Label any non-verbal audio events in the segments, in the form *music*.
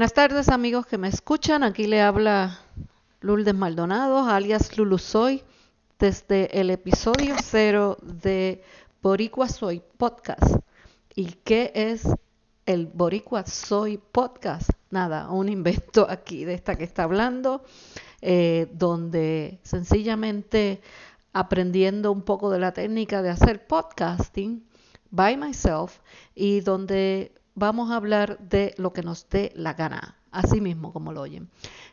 Buenas tardes amigos que me escuchan. Aquí le habla Lourdes Maldonado, alias Lulu Soy, desde el episodio cero de Boricua Soy Podcast. ¿Y qué es el Boricua Soy Podcast? Nada, un invento aquí de esta que está hablando, eh, donde sencillamente aprendiendo un poco de la técnica de hacer podcasting by myself y donde vamos a hablar de lo que nos dé la gana, así mismo como lo oyen.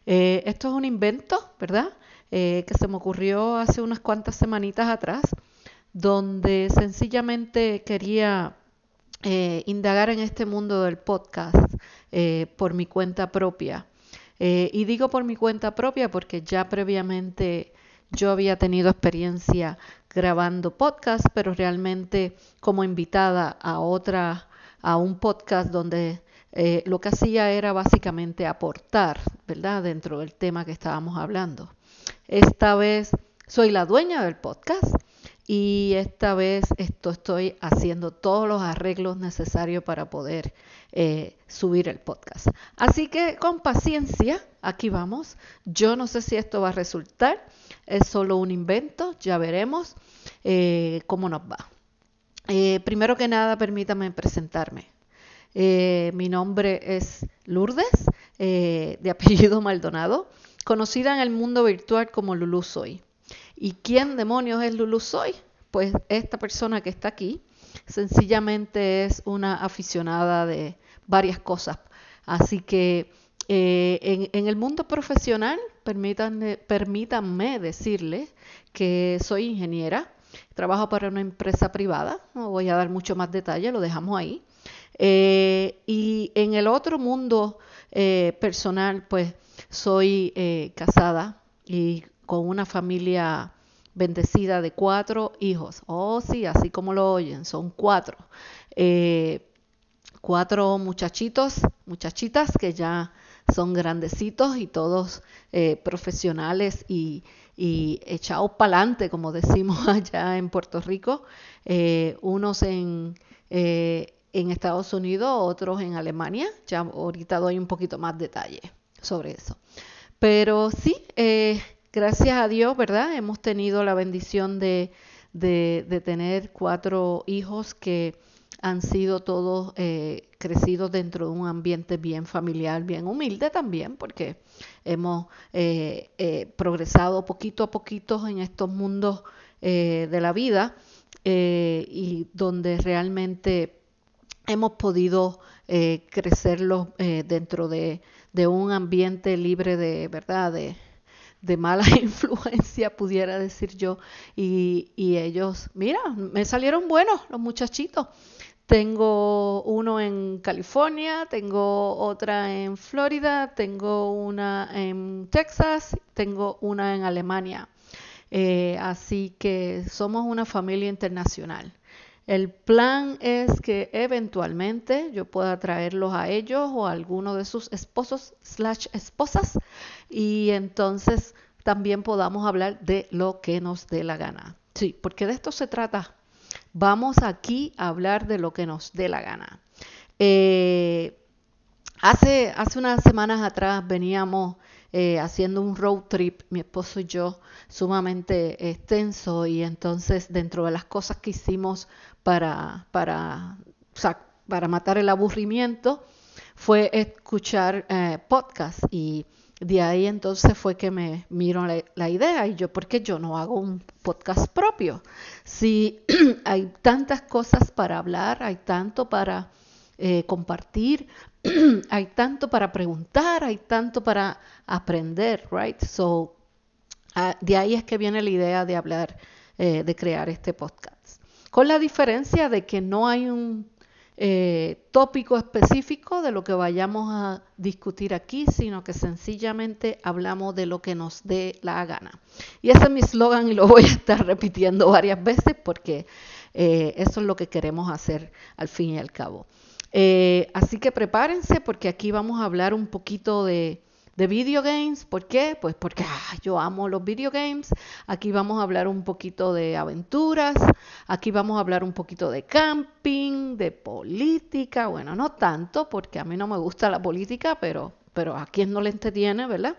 Eh, esto es un invento, ¿verdad? Eh, que se me ocurrió hace unas cuantas semanitas atrás, donde sencillamente quería eh, indagar en este mundo del podcast por mi cuenta propia. y digo por mi cuenta propia porque ya previamente yo había tenido experiencia grabando podcast, pero realmente como invitada a otra a un podcast donde eh, lo que hacía era básicamente aportar, ¿verdad?, dentro del tema que estábamos hablando. Esta vez soy la dueña del podcast y esta vez esto estoy haciendo todos los arreglos necesarios para poder eh, subir el podcast. Así que con paciencia, aquí vamos. Yo no sé si esto va a resultar, es solo un invento, ya veremos eh, cómo nos va. Eh, primero que nada, permítame presentarme. Eh, mi nombre es Lourdes, eh, de *laughs* apellido Maldonado, conocida en el mundo virtual como Lulu Soy. ¿Y quién demonios es Lulu Soy? Pues esta persona que está aquí sencillamente es una aficionada de varias cosas. Así que en, en, el mundo profesional, permítanme, permítanme decirles que soy ingeniera, Trabajo para una empresa privada, no voy a dar mucho más detalle, lo dejamos ahí. Eh, y en el otro mundo eh, personal, pues soy eh, casada y con una familia bendecida de cuatro hijos. Oh, sí, así como lo oyen, son cuatro. cuatro muchachitos, muchachitas que ya son grandecitos y todos profesionales y, y echados para adelante, como *laughs* decimos allá en Puerto Rico, eh, unos en, eh, en Estados Unidos, otros en Alemania. Ya ahorita doy un poquito más detalle sobre eso. Pero sí, eh, gracias a Dios, ¿verdad? Hemos tenido la bendición de, de tener cuatro hijos que han sido todos eh, crecidos dentro de un ambiente bien familiar, bien humilde también, porque hemos eh, eh, progresado poquito a poquito en estos mundos de la vida y donde realmente hemos podido crecerlos dentro de, un ambiente libre de verdad de, mala *laughs* influencia, pudiera decir yo, y, ellos, mira, me salieron buenos los muchachitos. Tengo uno en California, tengo otra en Florida, tengo una en Texas, tengo una en Alemania. Eh, así que somos una familia internacional. El plan es que eventualmente yo pueda traerlos a ellos o a alguno de sus esposos slash esposas y entonces también podamos hablar de lo que nos dé la gana. Sí, porque de esto se trata Vamos aquí a hablar de lo que nos dé la gana. Eh, hace, hace unas semanas atrás veníamos eh, haciendo un road trip, mi esposo y yo, sumamente extenso y entonces dentro de las cosas que hicimos para, para, para matar el aburrimiento fue escuchar eh, podcast y de ahí entonces fue que me miró la, idea y yo, ¿por qué yo no hago un podcast propio? Si *clears throat* hay tantas cosas para hablar, hay tanto para eh, compartir, *clears throat* hay tanto para preguntar, hay tanto para aprender, right? So, ah, de ahí es que viene la idea de hablar, eh, de crear este podcast. Con la diferencia de que no hay un eh, tópico específico de lo que vayamos a discutir aquí, sino que sencillamente hablamos de lo que nos dé la gana. Y ese es mi slogan y lo voy a estar repitiendo varias veces porque eh, eso es lo que queremos hacer al fin y al cabo. Eh, así que prepárense porque aquí vamos a hablar un poquito de, de video games. ¿Por qué? Pues porque ah, yo amo los video games. Aquí vamos a hablar un poquito de aventuras. Aquí vamos a hablar un poquito de camping, de política. Bueno, no tanto porque a mí no me gusta la política, pero, pero a quien no le entretiene, ¿verdad?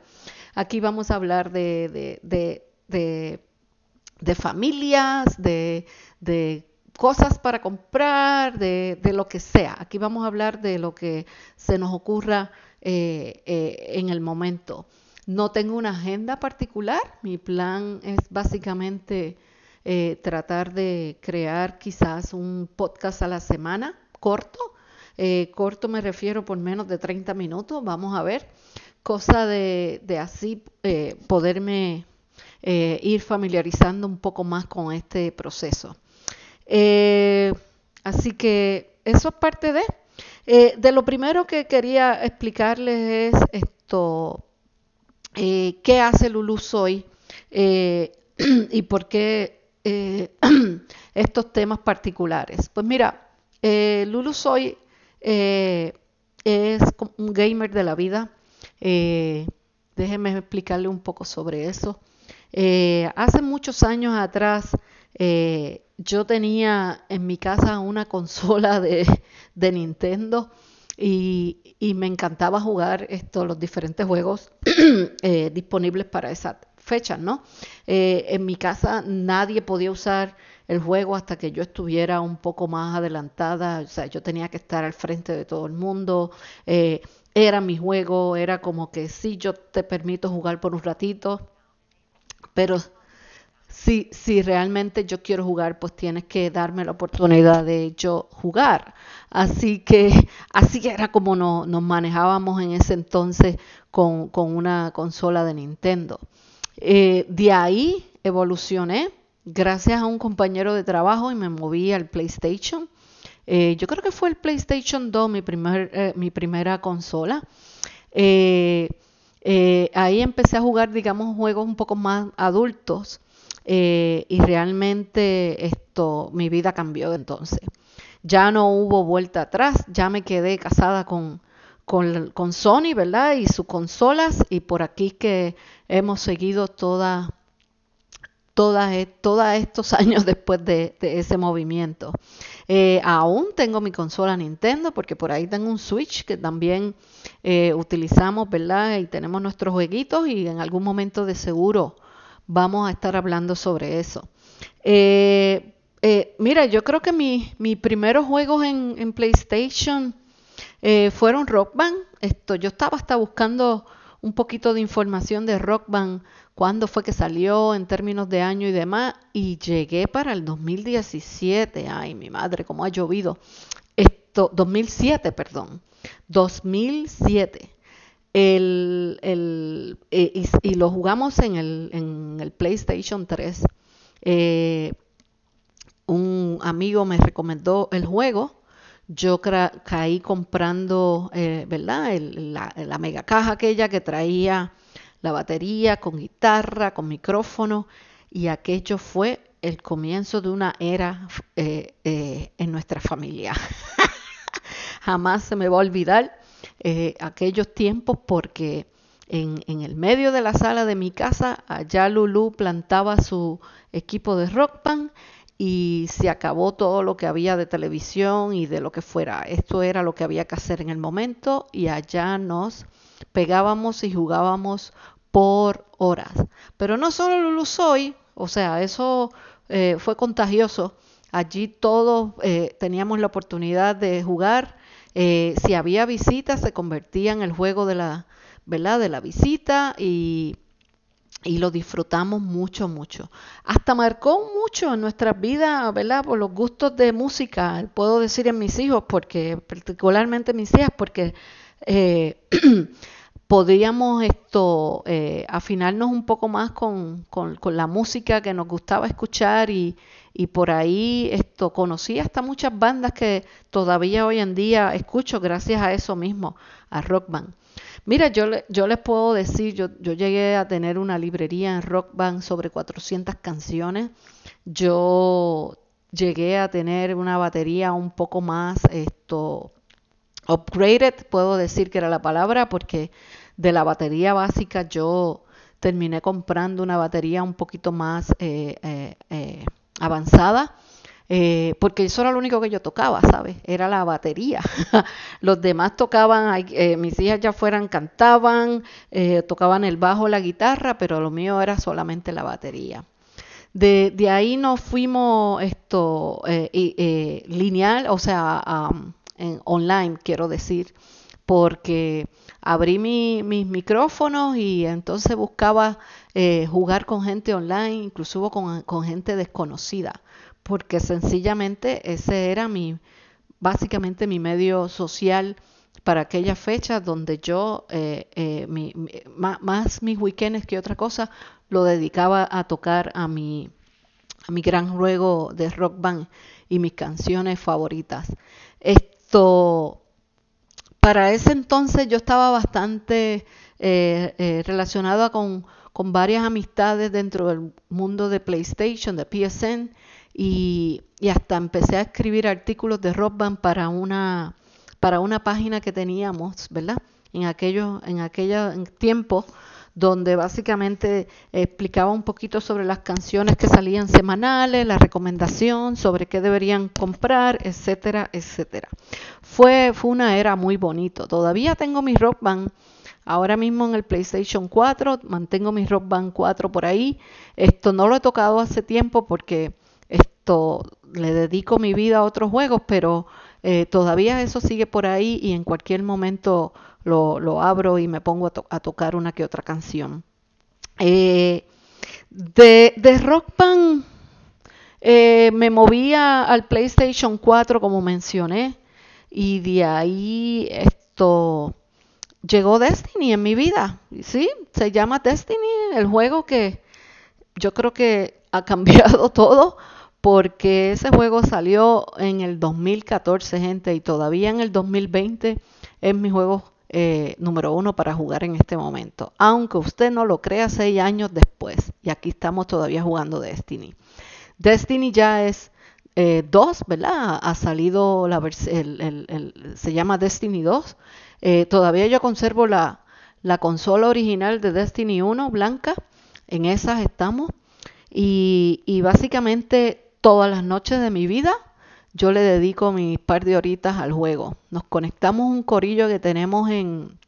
Aquí vamos a hablar de, de, de, de familias, de, cosas para comprar, de, lo que sea. Aquí vamos a hablar de lo que se nos ocurra eh, eh, en el momento. No tengo una agenda particular, mi plan es básicamente eh, tratar de crear quizás un podcast a la semana, corto. corto me refiero por menos de 30 minutos, vamos a ver, cosa de, de así poderme ir familiarizando un poco más con este proceso. así que eso es parte de... Eh, de lo primero que quería explicarles es esto, eh, qué hace Lulu Soy eh, *clears throat* y por qué *clears throat* estos temas particulares. Pues mira, Lulu Soy es un gamer de la vida. déjenme explicarle un poco sobre eso. hace muchos años atrás, yo tenía en mi casa una consola de, *laughs* Nintendo y, me encantaba jugar esto, los diferentes juegos *clears throat* eh, disponibles para esa fecha, ¿no? Eh, en mi casa nadie podía usar el juego hasta que yo estuviera un poco más adelantada, o sea, yo tenía que estar al frente de todo el mundo, eh, era mi juego, era como que sí, yo te permito jugar por un ratito, pero si, si realmente yo quiero jugar, pues tienes que darme la oportunidad de yo jugar. Así que *laughs* así era como nos manejábamos en ese entonces con, una consola de Nintendo. Eh, de ahí evolucioné gracias a un compañero de trabajo y me moví al PlayStation. Eh, yo creo que fue el PlayStation 2 mi, primer, eh, mi primera consola. ahí empecé a jugar, digamos, juegos un poco más adultos. Eh, y realmente esto, mi vida cambió entonces. Ya no hubo vuelta atrás, ya me quedé casada con, con, con Sony, ¿verdad? Y sus consolas, y por aquí que hemos seguido toda, toda, todos estos *laughs* años después de, ese movimiento. Eh, aún tengo mi consola Nintendo porque por ahí tengo un Switch que también eh, utilizamos, ¿verdad? Y tenemos nuestros jueguitos y en algún momento de seguro vamos a estar hablando sobre eso. Eh, eh, mira, yo creo que mis primeros juegos en, PlayStation eh, fueron Rock Band. Esto, yo estaba hasta buscando un poquito de información de Rock Band, cuándo fue que salió en términos de año y demás, y llegué para el 2017. Ay, mi madre, cómo ha llovido. Esto, 2007, perdón. 2007 el, el, eh, y, lo jugamos en el, en el PlayStation 3. Eh, un amigo me recomendó el juego. Yo caí comprando, eh, ¿verdad? la, la, mega caja aquella que traía la batería con guitarra, con micrófono. Y aquello fue el comienzo de una era en nuestra familia. *laughs* Jamás se me va a olvidar eh, aquellos tiempos porque en, el medio de la sala de mi casa, allá Lulu plantaba su equipo de rock band y se acabó todo lo que había de televisión y de lo que fuera. Esto era lo que había que hacer en el momento y allá nos pegábamos y jugábamos por horas. Pero no solo Lulu soy, o sea, eso eh, fue contagioso. Allí todos eh, teníamos la oportunidad de jugar eh, si había visitas, se convertía en el juego de la, ¿verdad? De la visita y, y lo disfrutamos mucho, mucho. Hasta marcó mucho en nuestras vidas, ¿verdad? Por los gustos de música, puedo decir en mis hijos, porque particularmente mis hijas, porque eh, *clears throat* podíamos esto eh, afinarnos un poco más con, con, con, la música que nos gustaba escuchar y, y por ahí esto conocí hasta muchas bandas que todavía hoy en día escucho gracias a eso mismo, a Rock Band. Mira, yo, yo les puedo decir, yo, yo llegué a tener una librería en Rock Band sobre 400 canciones. Yo llegué a tener una batería un poco más esto upgraded, puedo decir que era la palabra, porque de la batería básica, yo terminé comprando una batería un poquito más eh, eh, eh, avanzada. porque eso era lo único que yo tocaba, ¿sabes? Era la batería. *laughs* Los demás tocaban, mis hijas ya fueran, cantaban, tocaban el bajo, la guitarra, pero lo mío era solamente la batería. De, de ahí nos fuimos esto lineal, o sea, en online, quiero decir, porque abrí mis micrófonos y entonces buscaba eh, jugar con gente online, incluso con, gente desconocida, porque sencillamente ese era mi, básicamente mi medio social para aquellas fechas donde yo, eh, eh, más, mis weekends que otra cosa, lo dedicaba a tocar a mi, a mi gran juego de rock band y mis canciones favoritas. Esto para ese entonces yo estaba bastante eh, eh, relacionada con, varias amistades dentro del mundo de PlayStation, de PSN, y, hasta empecé a escribir artículos de Rock Band para una, para una página que teníamos, ¿verdad? En aquellos, en aquellos tiempos donde básicamente explicaba un poquito sobre las canciones que salían semanales, la recomendación sobre qué deberían comprar, etcétera, etcétera. Fue, fue una era muy bonito. Todavía tengo mi Rock Band. Ahora mismo en el PlayStation 4 mantengo mi Rock Band 4 por ahí. Esto no lo he tocado hace tiempo porque esto le dedico mi vida a otros juegos, pero eh, todavía eso sigue por ahí y en cualquier momento lo, abro y me pongo a, tocar una que otra canción. Eh, de, de, Rock Band eh, me movía al PlayStation 4 como mencioné y de ahí esto llegó Destiny en mi vida. Sí, se llama Destiny, el juego que yo creo que ha *laughs* cambiado todo porque ese juego salió en el 2014, gente, y todavía en el 2020 es mi juego eh, número uno para jugar en este momento. Aunque usted no lo crea, seis años después, y aquí estamos todavía jugando Destiny. Destiny ya es 2, eh, ¿verdad? Ha salido la se llama Destiny 2. Eh, todavía yo conservo la, la consola original de Destiny 1 blanca. En esas estamos. Y básicamente todas las noches de mi vida yo le dedico mis par de horitas al juego. Nos conectamos un corillo que tenemos en,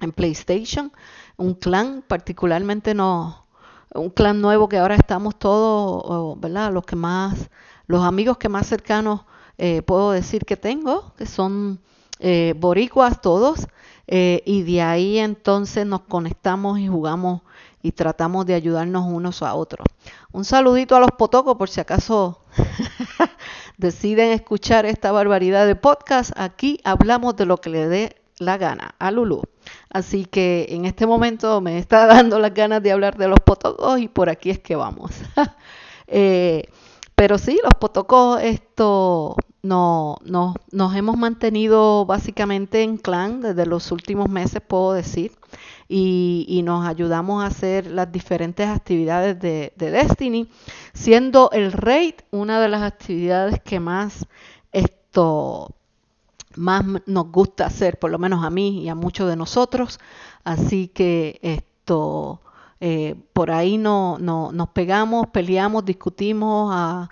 en PlayStation, un clan, particularmente no, un clan nuevo que ahora estamos todos, ¿verdad? Los que más, los amigos que más cercanos eh, puedo decir que tengo, que son eh, boricuas todos, eh, y de ahí entonces nos conectamos y jugamos y tratamos de ayudarnos unos a otros. Un saludito a los potocos por si acaso *laughs* deciden escuchar esta barbaridad de podcast. Aquí hablamos de lo que le dé la gana a Lulu. Así que en este momento me está *laughs* dando las ganas de hablar de los potocos y por aquí es que vamos. *laughs* Eh, pero sí, los potocos, esto no, no, nos hemos mantenido básicamente en clan desde los últimos meses, puedo decir y, nos ayudamos a hacer las diferentes actividades de, Destiny, siendo el raid una de las actividades que más esto más nos gusta hacer, por lo menos a mí y a muchos de nosotros. Así que esto eh, por ahí no, no, nos pegamos, peleamos, discutimos,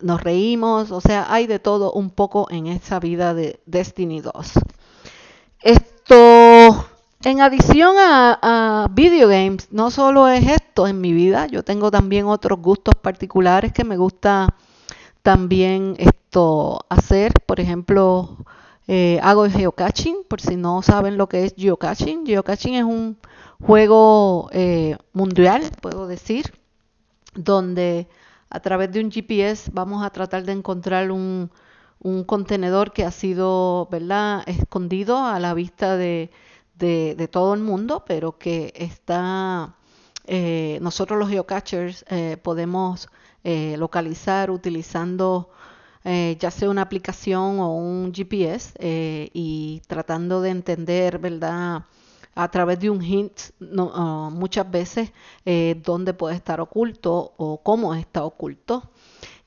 nos reímos, o sea, hay de todo un poco en esa vida de Destiny 2. Esto en adición a, games, no solo es esto en mi vida, yo tengo también otros gustos particulares que me gusta también esto hacer. Por ejemplo, eh, hago geocaching, por si no saben lo que es geocaching. Geocaching es un juego eh, mundial, puedo decir, donde a través de un GPS vamos a tratar de encontrar un, un contenedor que ha sido, ¿verdad?, escondido a la vista de de, todo el mundo, pero que está, eh, nosotros los geocachers eh, podemos eh, localizar utilizando ya sea una aplicación o un GPS y tratando de entender, ¿verdad? a través de un hint no, muchas veces dónde puede estar oculto o cómo está oculto.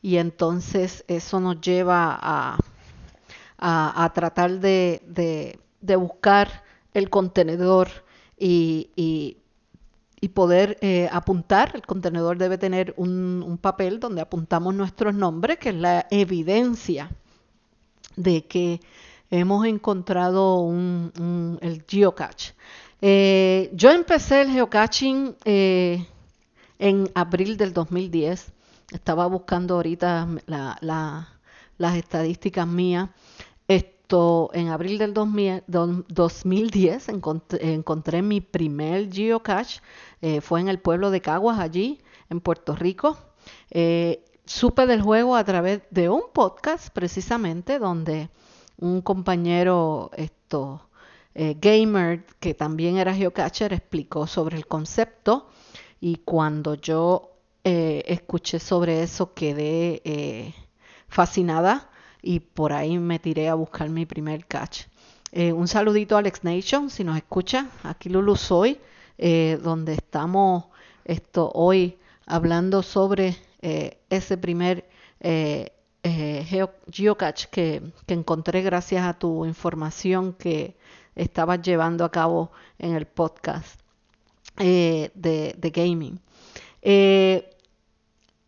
Y entonces eso nos lleva a, a, tratar de, de buscar el contenedor y, y, poder eh, apuntar. El contenedor debe tener un, papel donde apuntamos nuestros nombres, que es la evidencia de que hemos encontrado un, el geocache. Eh, yo empecé el geocaching eh, en abril del 2010. Estaba buscando ahorita las estadísticas mías. En abril del 2010 encontré, mi primer geocache. Eh, fue en el pueblo de Caguas, allí, en Puerto Rico. supe del juego a través de un podcast, precisamente, donde un compañero esto eh, gamer que también era geocacher explicó sobre el concepto y cuando yo eh, escuché sobre eso quedé eh, fascinada y por ahí me tiré a buscar mi primer catch. un saludito a Alex Nation, si nos escucha, aquí Lulu soy, donde estamos esto hoy hablando sobre ese primer geocache que, que, encontré gracias a tu información que estabas llevando a cabo en el podcast eh, de, gaming. Eh,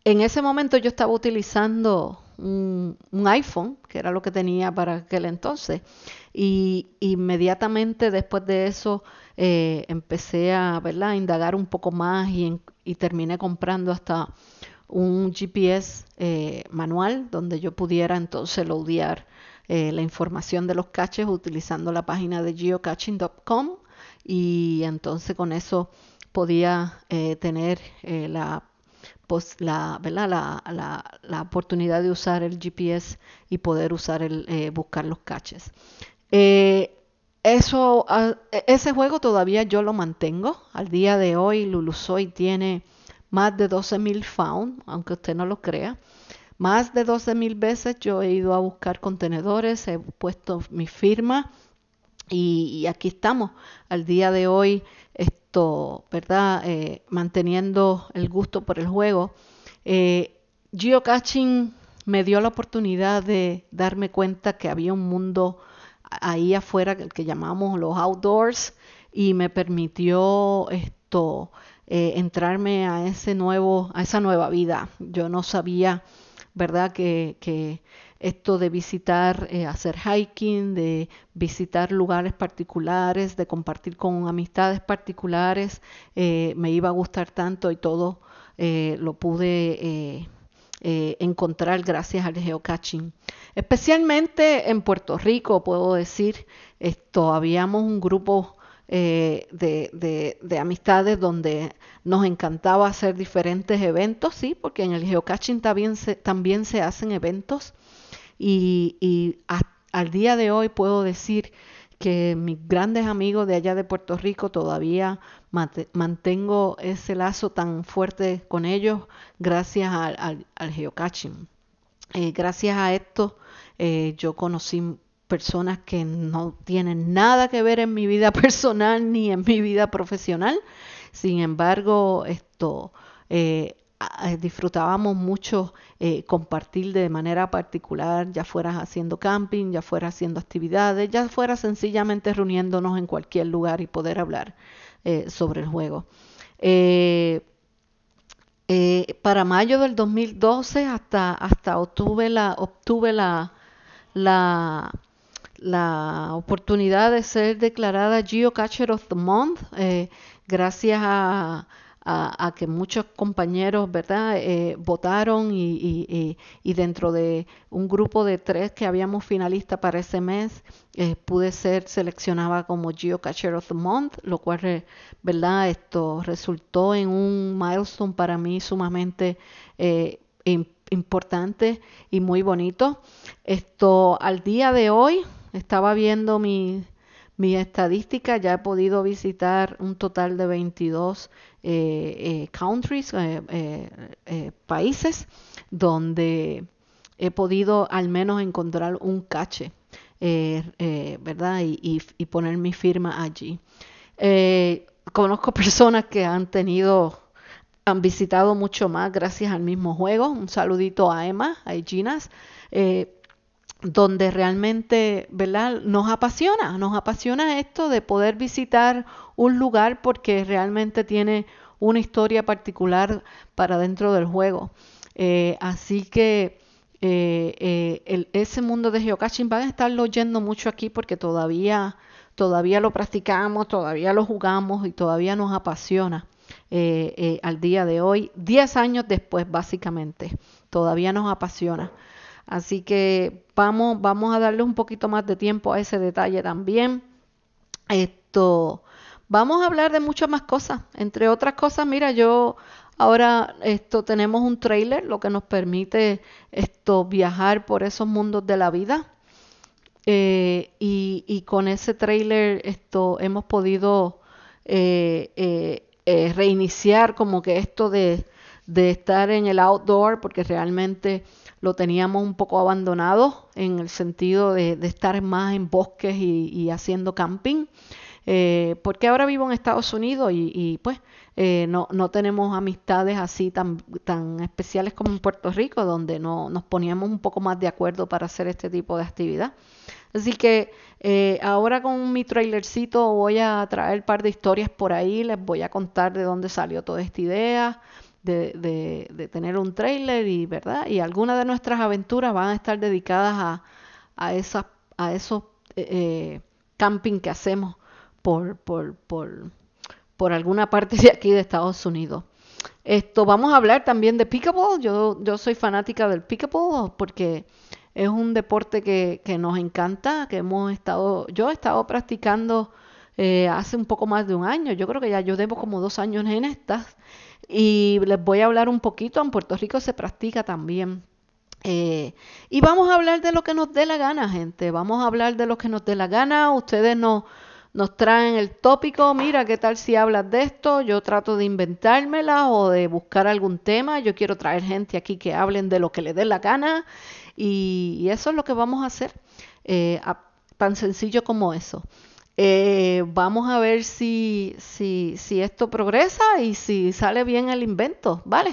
en ese momento yo estaba utilizando un, iPhone, que era lo que tenía para aquel entonces, y inmediatamente después de eso eh, empecé a, ¿verdad? indagar un poco más y, terminé comprando hasta un GPS manual donde yo pudiera entonces loadear eh, la información de los caches utilizando la página de geocaching.com y entonces con eso podía eh, tener eh, la, la, La, la, oportunidad de usar el GPS y poder usar el buscar los caches. eso, ah, e, ese juego todavía yo lo mantengo. Al día de hoy Lulusoy tiene más de 12.000 found, aunque usted no lo crea. Más de 12 mil veces yo he ido a buscar contenedores, he puesto mi firma y, aquí estamos al día de hoy, esto, ¿verdad? Eh, manteniendo el gusto por el juego. Eh, geocaching me dio la oportunidad de darme cuenta que había un mundo ahí afuera que, llamamos los outdoors y me permitió esto eh, entrarme a ese nuevo a esa nueva vida yo no sabía ¿verdad? Que, esto de visitar, eh, hacer hiking, de visitar lugares particulares, de compartir con amistades particulares, eh, me iba a gustar tanto y todo eh, lo pude encontrar gracias al geocaching. Especialmente en Puerto Rico, puedo decir, esto, habíamos un grupo eh, de, amistades donde nos encantaba hacer diferentes eventos, sí, porque en el geocaching también se, también se hacen eventos y, al día de hoy puedo decir que mis grandes amigos de allá de Puerto Rico todavía mantengo ese lazo tan fuerte con ellos gracias al, geocaching. Eh, gracias a esto eh, yo conocí personas que no tienen nada que ver en mi vida *laughs* personal ni en mi vida profesional. Sin embargo, esto eh, disfrutábamos mucho eh, compartir de manera particular, ya fueras haciendo camping, ya fuera haciendo actividades, ya fuera sencillamente reuniéndonos en cualquier lugar y poder hablar eh, sobre el juego. para mayo del 2012 hasta, hasta obtuve la, obtuve la, la la oportunidad de ser declarada Geocacher of the Month, eh, gracias a, que muchos compañeros, ¿verdad?, eh, votaron y, dentro de un grupo de tres que habíamos finalistas para ese mes, eh, pude ser seleccionada como Geocacher of the Month, lo cual, ¿verdad?, esto resultó en un milestone para mí sumamente importante y muy bonito. Esto al día de hoy, estaba viendo mi, mi estadística, ya he podido visitar un total de 22 eh, eh, countries, eh, países, donde he podido al menos encontrar un cache, ¿verdad? Y, poner mi firma allí. conozco personas que han tenido, han visitado mucho más gracias al mismo juego. Un saludito a Emma, a Ginas donde realmente, ¿verdad? Nos apasiona, nos apasiona esto de poder visitar un lugar porque realmente tiene una historia particular para dentro del juego. Eh, así que eh, eh, ese mundo de geocaching van a estarlo oyendo mucho aquí porque todavía, todavía lo practicamos, todavía lo jugamos y todavía nos apasiona al día de hoy, 10 años después básicamente, todavía nos apasiona. Así que vamos, vamos a darle un poquito más de tiempo a ese detalle también. Esto, vamos a hablar de muchas más cosas. Entre otras cosas, mira, yo ahora esto tenemos un trailer, lo que nos permite esto viajar por esos mundos de la vida. Eh, y, con ese trailer esto hemos podido eh, eh, reiniciar como que esto de, de estar en el outdoor, porque realmente lo teníamos un poco abandonado en el sentido de, estar más en bosques y, haciendo camping. Eh, porque ahora vivo en Estados Unidos y, pues eh, no, no, tenemos amistades así tan, tan especiales como en Puerto Rico, donde no, nos poníamos un poco más de acuerdo para hacer este tipo de actividad. Así que eh, ahora con mi trailercito voy a traer un par de historias por ahí, les voy a contar de dónde salió toda esta idea, de, tener un trailer y, ¿verdad? Y algunas de nuestras aventuras van a estar dedicadas a, a, a esos eh, eh, camping que hacemos por, por, por, por alguna parte de aquí de Estados Unidos. Esto, vamos a hablar también de pickleball. Yo, yo soy fanática del pickleball porque es un deporte que, que nos encanta, que hemos estado, yo he estado practicando eh, hace un poco más de un año. Yo creo que ya yo debo como dos años en estas. Y les voy a hablar un poquito. En Puerto Rico se practica también. Eh, y vamos a hablar de lo que nos dé la gana, gente. Vamos a hablar de lo que nos dé la gana. Ustedes nos, nos traen el tópico. Mira, ¿qué tal si hablas de esto? Yo trato de inventármela o de buscar algún tema. Yo quiero traer gente aquí que hablen de lo que les dé la gana. Y, eso es lo que vamos a hacer. Eh, tan sencillo como eso. Eh, vamos a ver si, si, si, esto progresa y si sale bien el invento, ¿vale?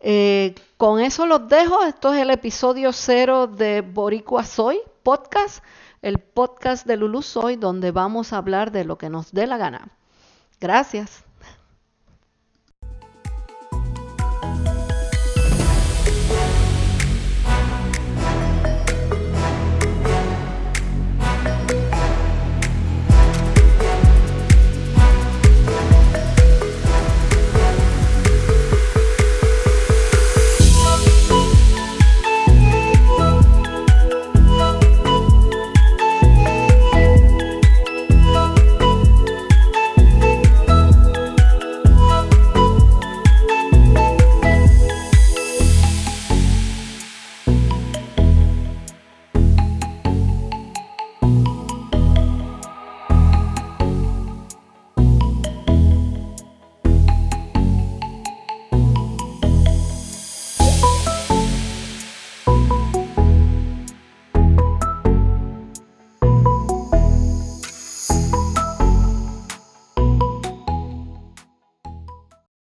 Eh, con eso los dejo. Esto es el episodio cero de Boricua Soy podcast, el podcast de Lulu Soy, donde vamos a hablar de lo que nos dé la gana. Gracias.